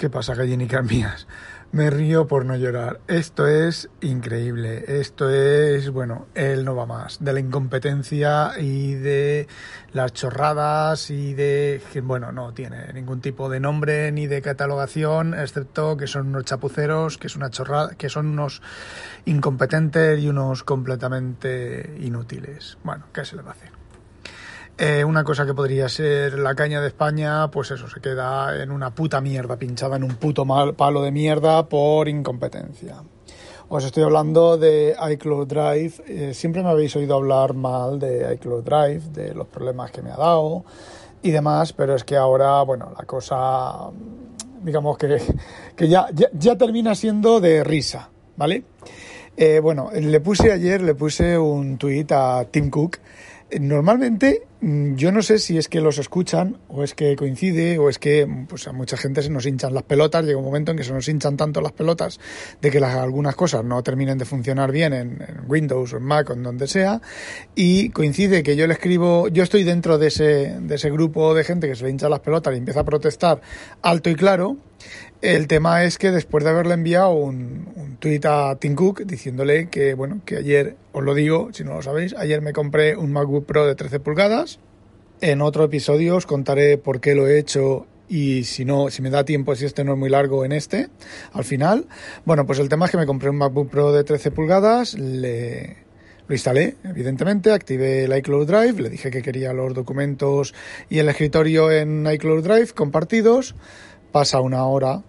¿Qué pasa, gallinicas mías? Me río por no llorar. Esto es increíble. Esto es, bueno, él no va más. De la incompetencia y de las chorradas y de... Bueno, no tiene ningún tipo de nombre ni de catalogación, excepto que son unos chapuceros, que es una chorrada, que son unos incompetentes y unos completamente inútiles. Bueno, ¿qué se le va a hacer? Eh, una cosa que podría ser la caña de España, pues eso, se queda en una puta mierda, pinchada en un puto mal, palo de mierda por incompetencia. Os estoy hablando de iCloud Drive. Eh, siempre me habéis oído hablar mal de iCloud Drive, de los problemas que me ha dado y demás, pero es que ahora, bueno, la cosa, digamos que, que ya, ya, termina siendo de risa, ¿vale? Eh, bueno, le puse ayer, le puse un tweet a Tim Cook Normalmente mm, yo no sé si es que los escuchan o es que coincide o es que pues a mucha gente se nos hinchan las pelotas, llega un momento en que se nos hinchan tanto las pelotas de que las, algunas cosas no terminen de funcionar bien en, Windows o en Mac o en donde sea y coincide que yo le escribo, yo estoy dentro de ese, de ese grupo de gente que se le hincha las pelotas y empieza a protestar alto y claro el tema es que después de haberle enviado un, tuit a Tim Cook diciéndole que, bueno, que ayer, os lo digo, si no lo sabéis, ayer me compré un MacBook Pro de 13 pulgadas. En otro episodio os contaré por qué lo he hecho y si no, si me da tiempo, si este no es muy largo en este, al final. Bueno, pues el tema es que me compré un MacBook Pro de 13 pulgadas, le, lo instalé, evidentemente, activé el iCloud Drive, le dije que quería los documentos y el escritorio en iCloud Drive compartidos. Pasa una hora,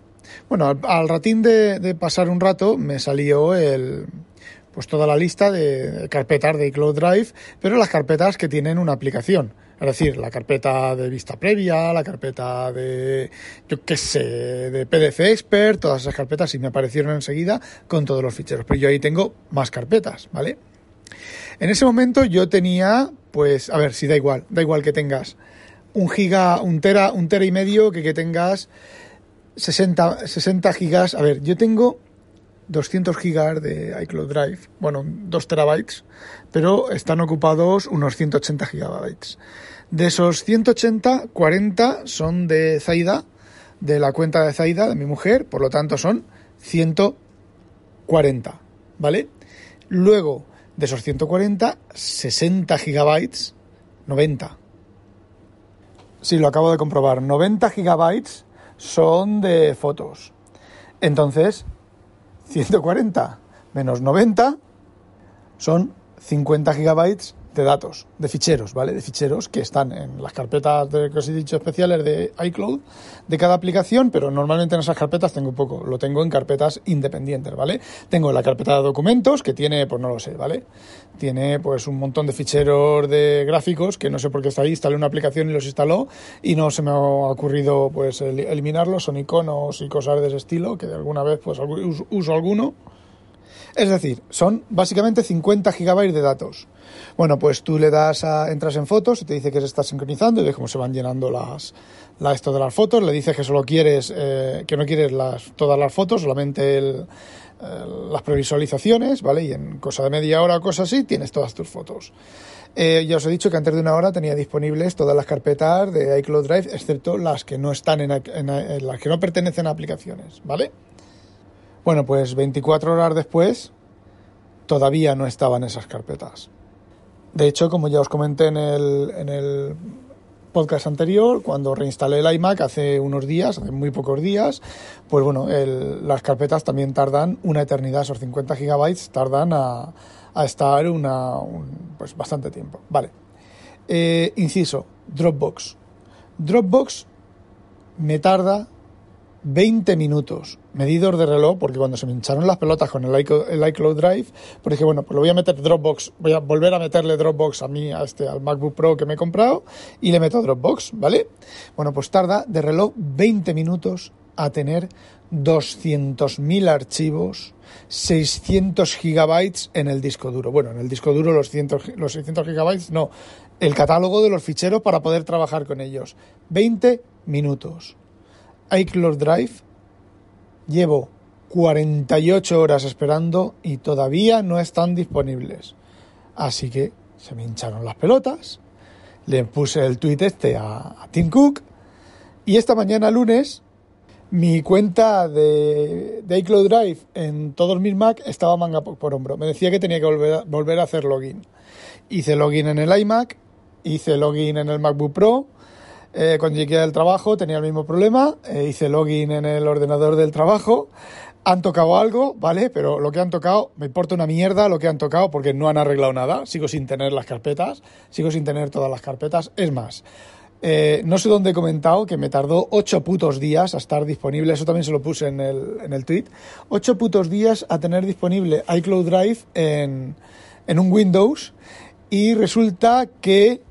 bueno, al, ratín de, pasar un rato me salió el, pues toda la lista de carpetas de iCloud Drive, pero las carpetas que tienen una aplicación. Es decir, la carpeta de vista previa, la carpeta de, yo qué sé, de PDF Expert, todas esas carpetas sí me aparecieron enseguida con todos los ficheros. Pero yo ahí tengo más carpetas, ¿vale? En ese momento yo tenía, pues, a ver, si da igual, da igual que tengas un giga, un tera, un tera y medio que que tengas 60, 60 gigas. A ver, yo tengo 200 gigas de iCloud Drive, bueno, 2 terabytes, pero están ocupados unos 180 gigabytes. De esos 180, 40 son de Zaida, de la cuenta de Zaida, de mi mujer, por lo tanto son 140, ¿vale? Luego, de esos 140, 60 gigabytes, 90. Sí, lo acabo de comprobar, 90 gigabytes son de fotos. Entonces, 140 menos 90 son 50 gigabytes de datos, de ficheros, ¿vale? De ficheros que están en las carpetas de, que os he especiales de iCloud de cada aplicación, pero normalmente en esas carpetas tengo poco, lo tengo en carpetas independientes, ¿vale? Tengo la carpeta de documentos que tiene, pues no lo sé, ¿vale? Tiene pues un montón de ficheros de gráficos que no sé por qué está ahí, instalé una aplicación y los instaló y no se me ha ocurrido pues eliminarlos, son iconos y cosas de ese estilo que de alguna vez pues uso alguno es decir, son básicamente 50 gigabytes de datos. Bueno, pues tú le das a, entras en fotos y te dice que se está sincronizando y ves cómo se van llenando las, la, esto de las fotos. Le dices que solo quieres, eh, que no quieres las, todas las fotos, solamente el, las previsualizaciones, ¿vale? Y en cosa de media hora o cosas así tienes todas tus fotos. Eh, ya os he dicho que antes de una hora tenía disponibles todas las carpetas de iCloud Drive, excepto las que no están en, en las que no pertenecen a aplicaciones, ¿vale? Bueno, pues 24 horas después todavía no estaban esas carpetas. De hecho, como ya os comenté en el, en el podcast anterior, cuando reinstalé el iMac hace unos días, hace muy pocos días, pues bueno, las carpetas también tardan una eternidad, esos 50 gigabytes tardan a, estar una, pues bastante tiempo. Vale. Eh, inciso, Dropbox. Dropbox me tarda 20 minutos medidos de reloj, porque cuando se me hincharon las pelotas con el iCloud, Drive, pues dije, bueno, pues lo voy a meter Dropbox, voy a volver a meterle Dropbox a mí, a este, al MacBook Pro que me he comprado, y le meto Dropbox, ¿vale? Bueno, pues tarda de reloj 20 minutos a tener 200.000 archivos, 600 gigabytes en el disco duro. Bueno, en el disco duro los, los 600 gigabytes, no, el catálogo de los ficheros para poder trabajar con ellos. 20 minutos iCloud Drive llevo 48 horas esperando y todavía no están disponibles. Así que se me hincharon las pelotas, le puse el tweet este a, Tim Cook y esta mañana lunes mi cuenta de, iCloud Drive en todos mis Mac estaba manga por, hombro. Me decía que tenía que volver a hacer login. Hice login en el iMac, hice login en el MacBook Pro. Eh, cuando llegué trabajo tenía el mismo problema. Eh, hice login en el ordenador del trabajo. Han tocado algo, ¿vale? Pero lo que han tocado, me importa una mierda lo que han tocado porque no han arreglado nada. Sigo sin tener las carpetas, sigo sin tener todas las carpetas. Es más, eh, no sé dónde he comentado que me tardó ocho putos días a estar disponible, eso también se lo puse en el, en el tweet, ocho putos días a tener disponible iCloud Drive en, en un Windows y resulta que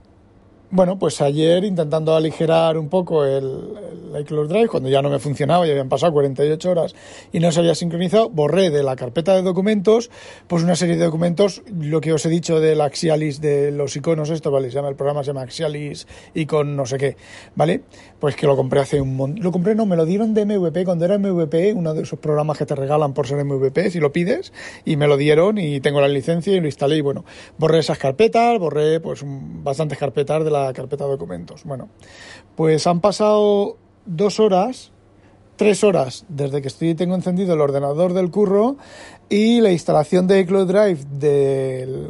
bueno, pues ayer intentando aligerar un poco el, iCloud Drive, cuando ya no me funcionaba, ya habían pasado 48 horas y no se había sincronizado, borré de la carpeta de documentos, pues una serie de documentos, lo que os he dicho del Axialis, de los iconos, esto, ¿vale? Se llama, el programa se llama Axialis Icon no sé qué, ¿vale? Pues que lo compré hace un montón, lo compré, no, me lo dieron de MVP, cuando era MVP, uno de esos programas que te regalan por ser MVP, si lo pides, y me lo dieron y tengo la licencia y lo instalé y bueno, borré esas carpetas, borré pues bastantes carpetas de la carpeta de documentos. Bueno, pues han pasado dos horas, tres horas desde que estoy tengo encendido el ordenador del curro y la instalación de iCloud Drive del,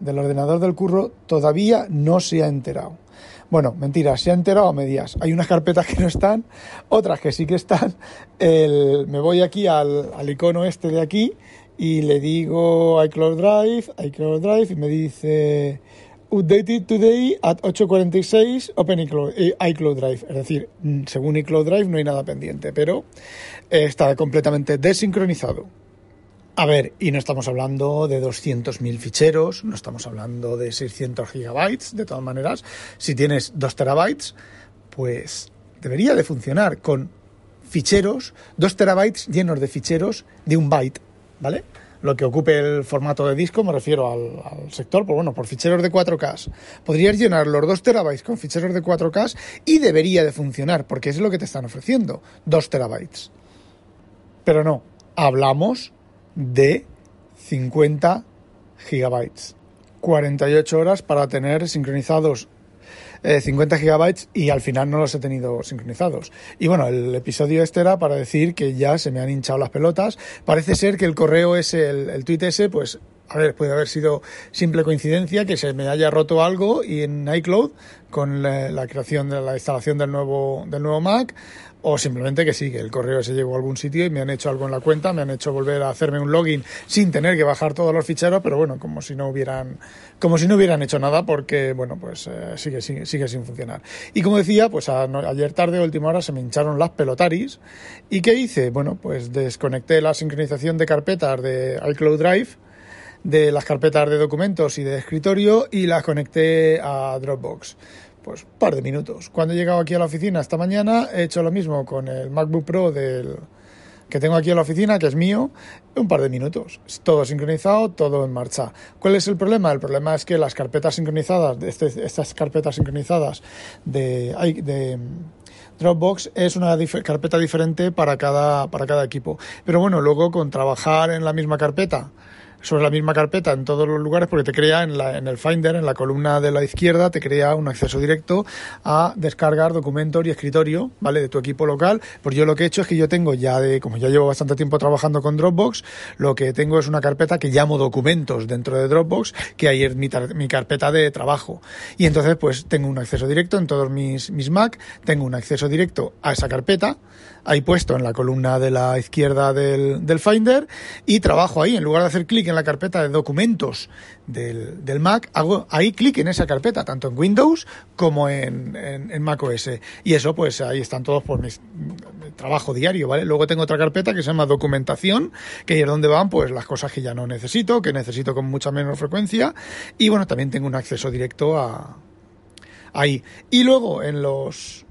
del ordenador del curro todavía no se ha enterado. Bueno, mentira, se ha enterado a medias. Hay unas carpetas que no están, otras que sí que están. El, me voy aquí al, al, icono este de aquí y le digo iCloud Drive, iCloud Drive y me dice Updated today at 8.46 Open eh, iCloud, Drive. Es decir, mm, según iCloud Drive no hay nada pendiente, pero eh, está completamente desincronizado. A ver, y no estamos hablando de 200.000 ficheros, no estamos hablando de 600 gigabytes, de todas maneras, si tienes 2 terabytes, pues debería de funcionar con ficheros, 2 terabytes llenos de ficheros de un byte, ¿vale? Lo que ocupe el formato de disco, me refiero al, sector, pues bueno, por ficheros de 4K. Podrías llenar los 2 terabytes con ficheros de 4K y debería de funcionar, porque es lo que te están ofreciendo, 2 terabytes. Pero no, hablamos de 50 gigabytes. 48 horas para tener sincronizados 50 eh, gigabytes y al final no los he tenido sincronizados. Y bueno, el episodio este era para decir que ya se me han hinchado las pelotas. Parece ser que el correo ese, el, el tweet ese, pues a ver, puede haber sido simple coincidencia que se me haya roto algo y en iCloud con la, creación de la instalación del nuevo, del nuevo Mac o simplemente que sí, que el correo se llegó a algún sitio y me han hecho algo en la cuenta, me han hecho volver a hacerme un login sin tener que bajar todos los ficheros, pero bueno, como si no hubieran, como si no hubieran hecho nada porque, bueno, pues eh, sigue, sigue, sin funcionar. Y como decía, pues ayer tarde, última hora, se me hincharon las pelotaris. ¿Y qué hice? Bueno, pues desconecté la sincronización de carpetas de iCloud Drive de las carpetas de documentos y de escritorio y las conecté a Dropbox pues par de minutos. Cuando he llegado aquí a la oficina esta mañana he hecho lo mismo con el MacBook Pro del que tengo aquí en la oficina, que es mío, un par de minutos. Todo sincronizado, todo en marcha. ¿Cuál es el problema? El problema es que las carpetas sincronizadas, este, estas carpetas sincronizadas de, de Dropbox es una carpeta diferente para cada, para cada equipo. Pero bueno, luego con trabajar en la misma carpeta sobre la misma carpeta en todos los lugares porque te crea en, la, en el Finder, en la columna de la izquierda, te crea un acceso directo a descargar documentos y escritorio, ¿vale? De tu equipo local. Pues yo lo que he hecho es que yo tengo ya de, como ya llevo bastante tiempo trabajando con Dropbox, lo que tengo es una carpeta que llamo documentos dentro de Dropbox, que ahí es mi, mi carpeta de trabajo. Y entonces pues tengo un acceso directo en todos mis, mis Mac, tengo un acceso directo a esa carpeta, ahí puesto en la columna de la izquierda del, del Finder, y trabajo ahí, en lugar de hacer clic en la carpeta de documentos del, del Mac, hago ahí clic en esa carpeta, tanto en Windows como en, en, Mac OS. Y eso, pues ahí están todos por mi, trabajo diario, ¿vale? Luego tengo otra carpeta que se llama documentación, que es donde van pues las cosas que ya no necesito, que necesito con mucha menos frecuencia. Y bueno, también tengo un acceso directo a ahí. Y luego en los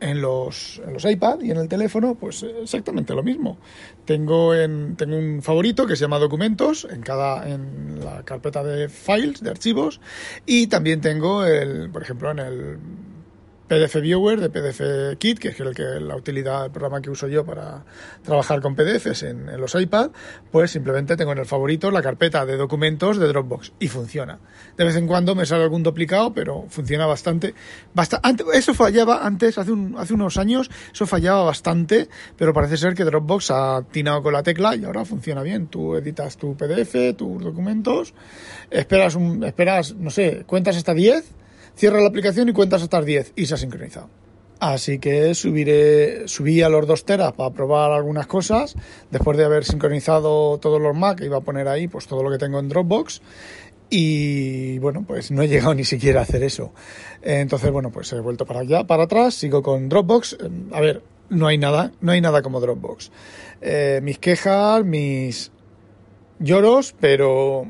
en los, en los iPad y en el teléfono, pues exactamente lo mismo. Tengo, en, tengo un favorito que se llama documentos en cada en la carpeta de files, de archivos, y también tengo el, por ejemplo, en el PDF Viewer, de PDF Kit, que es el que, la utilidad, el programa que uso yo para trabajar con PDFs en, los iPad, pues simplemente tengo en el favorito la carpeta de documentos de Dropbox y funciona. De vez en cuando me sale algún duplicado, pero funciona bastante. antes, eso fallaba antes, hace, hace unos años, eso fallaba bastante, pero parece ser que Dropbox ha atinado con la tecla y ahora funciona bien. Tú editas tu PDF, tus documentos, esperas, un, esperas no sé, cuentas hasta 10 cierra la aplicación y cuentas hasta 10 y se ha sincronizado. Así que subiré, subí a los 2 teras para probar algunas cosas. Después de haber sincronizado todos los Mac, iba a poner ahí pues todo lo que tengo en Dropbox. Y bueno, pues no he llegado ni siquiera a hacer eso. Entonces, bueno, pues he vuelto para allá, para atrás, sigo con Dropbox. A ver, no hay nada, no hay nada como Dropbox. Eh, mis quejas, mis lloros, pero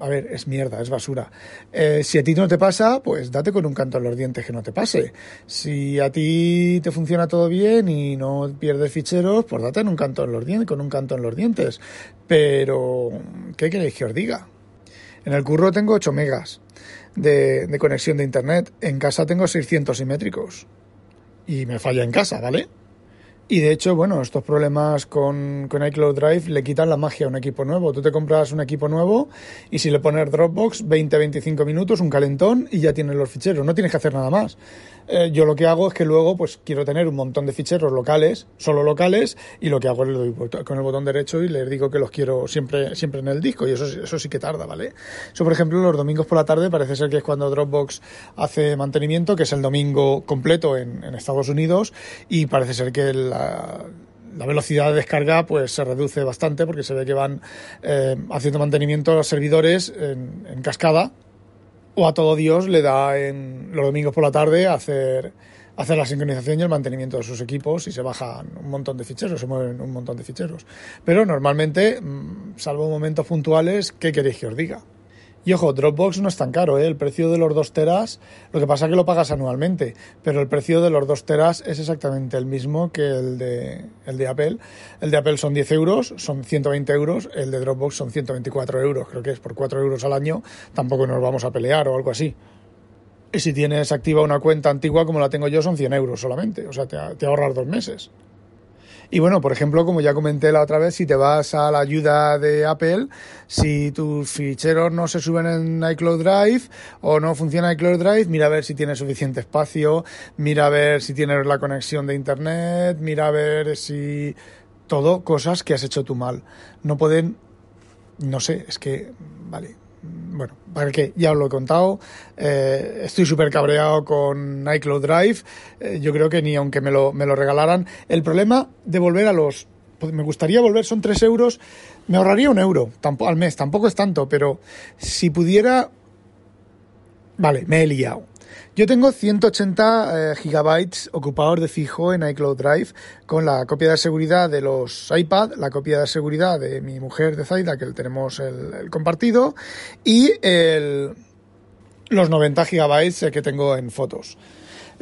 a ver, es mierda, es basura. Eh, si a ti no te pasa, pues date con un canto en los dientes que no te pase. Si a ti te funciona todo bien y no pierdes ficheros, pues date en un canto en los dientes, con un canto en los dientes. Pero, ¿qué queréis que os diga? En el curro tengo 8 megas de, conexión de internet. En casa tengo 600 simétricos. Y me falla en casa, ¿vale? Y de hecho, bueno, estos problemas con, con, iCloud Drive le quitan la magia a un equipo nuevo. Tú te compras un equipo nuevo y si le pones Dropbox, 20-25 minutos, un calentón y ya tienes los ficheros. No tienes que hacer nada más. Eh, yo lo que hago es que luego pues quiero tener un montón de ficheros locales, solo locales, y lo que hago es le doy con el botón derecho y les digo que los quiero siempre, siempre en el disco. Y eso, eso sí que tarda, ¿vale? Eso, por ejemplo, los domingos por la tarde parece ser que es cuando Dropbox hace mantenimiento, que es el domingo completo en, en Estados Unidos, y parece ser que la la, velocidad de descarga pues se reduce bastante porque se ve que van eh, haciendo mantenimiento a los servidores en, cascada o a todo Dios le da en los domingos por la tarde hacer hacer la sincronización y el mantenimiento de sus equipos y se bajan un montón de ficheros, se mueven un montón de ficheros. Pero normalmente, mm, salvo momentos puntuales, ¿qué queréis que os diga? Y ojo, Dropbox no es tan caro, ¿eh? el precio de los 2 teras, lo que pasa es que lo pagas anualmente, pero el precio de los 2 teras es exactamente el mismo que el de, el de Apple. El de Apple son 10 euros, son 120 euros, el de Dropbox son 124 euros, creo que es por 4 euros al año, tampoco nos vamos a pelear o algo así. Y si tienes activa una cuenta antigua como la tengo yo, son 100 euros solamente, o sea, te, te ahorras dos meses. Y bueno, por ejemplo, como ya comenté la otra vez, si te vas a la ayuda de Apple, si tus ficheros no se suben en iCloud Drive o no funciona iCloud Drive, mira a ver si tienes suficiente espacio, mira a ver si tienes la conexión de Internet, mira a ver si todo cosas que has hecho tú mal. No pueden, no sé, es que, vale, bueno, para que ya os lo he contado, eh, estoy súper cabreado con iCloud Drive. Eh, yo creo que ni aunque me lo, me lo regalaran. El problema de volver a los. Pues me gustaría volver, son 3 euros. Me ahorraría un euro al mes, tampoco es tanto, pero si pudiera. Vale, me he liado. Yo tengo 180 eh, gigabytes ocupados de fijo en iCloud Drive con la copia de seguridad de los iPad, la copia de seguridad de mi mujer de Zaida, que tenemos el, compartido, y el, los 90 gigabytes que tengo en fotos.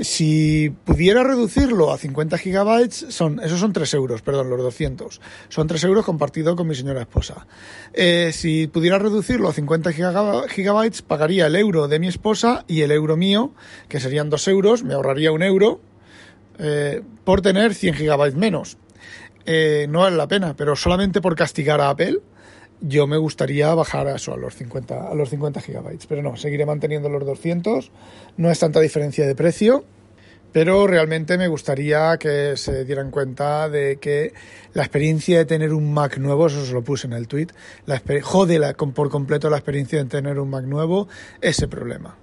Si pudiera reducirlo a 50 gigabytes, son, esos son 3 euros, perdón, los 200. Son 3 euros compartido con mi señora esposa. Eh, si pudiera reducirlo a 50 gigabytes, pagaría el euro de mi esposa y el euro mío, que serían 2 euros, me ahorraría un euro eh, por tener 100 gigabytes menos. Eh, no vale la pena, pero solamente por castigar a Apple yo me gustaría bajar a eso, a los 50, a los 50 gigabytes. Pero no, seguiré manteniendo los 200. No es tanta diferencia de precio. Pero realmente me gustaría que se dieran cuenta de que la experiencia de tener un Mac nuevo, eso se lo puse en el tweet, la, jode por completo la experiencia de tener un Mac nuevo, ese problema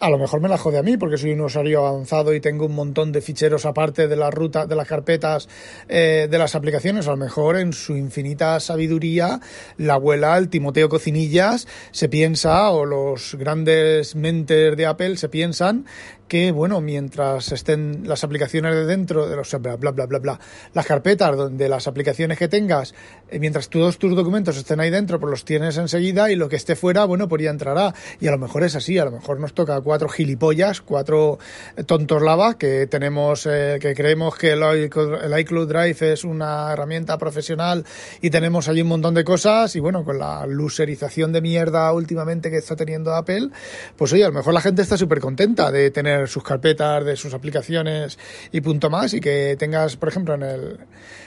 a lo mejor me la jode a mí porque soy un usuario avanzado y tengo un montón de ficheros aparte de la ruta, de las carpetas eh, de las aplicaciones. A lo mejor en su infinita sabiduría, la abuela, el Timoteo Cocinillas, se piensa, o los grandes mentes de Apple se piensan que, bueno, mientras estén las aplicaciones de dentro de los bla bla bla bla, bla las carpetas donde las aplicaciones que tengas, eh, mientras todos tus documentos estén ahí dentro, pues los tienes enseguida y lo que esté fuera, bueno, pues ya entrará. Y a lo mejor es así, a lo mejor nos toca cuatro gilipollas, cuatro tontos lava que tenemos, eh, que creemos que el iCloud Drive es una herramienta profesional y tenemos allí un montón de cosas y bueno, con la luserización de mierda últimamente que está teniendo Apple, pues oye, a lo mejor la gente está súper contenta de tener sus carpetas de sus aplicaciones y punto más y que tengas, por ejemplo, en el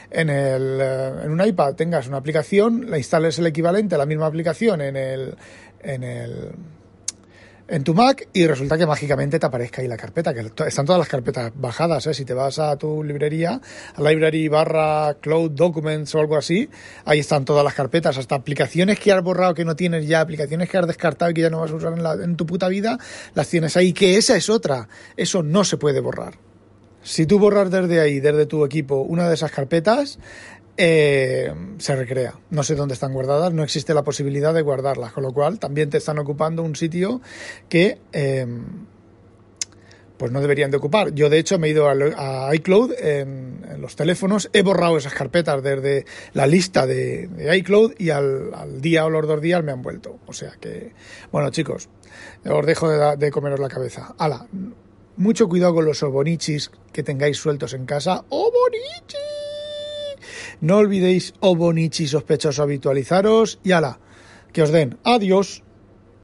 en el eh, en un iPad tengas una aplicación, la instales el equivalente a la misma aplicación en el en el en tu Mac y resulta que mágicamente te aparezca ahí la carpeta, que están todas las carpetas bajadas, ¿eh? si te vas a tu librería, a library barra cloud documents o algo así, ahí están todas las carpetas, hasta aplicaciones que has borrado que no tienes ya, aplicaciones que has descartado y que ya no vas a usar en, en tu puta vida, las tienes ahí, que esa es otra, eso no se puede borrar. Si tú borras desde ahí, desde tu equipo, una de esas carpetas, eh, se recrea. No sé dónde están guardadas, no existe la posibilidad de guardarlas, con lo cual también te están ocupando un sitio que em, pues no deberían de ocupar. Yo de hecho me he ido a, iCloud en, los teléfonos, he borrado esas carpetas desde la lista de, iCloud y al, día o los dos días me han vuelto. O sea que, bueno chicos, os dejo de, de comeros la cabeza. Hala, mucho cuidado con los obonichis que tengáis sueltos en casa. ¡Obonichis! No olvidéis, oh bonichi sospechoso, habitualizaros y ala, que os den. Adiós.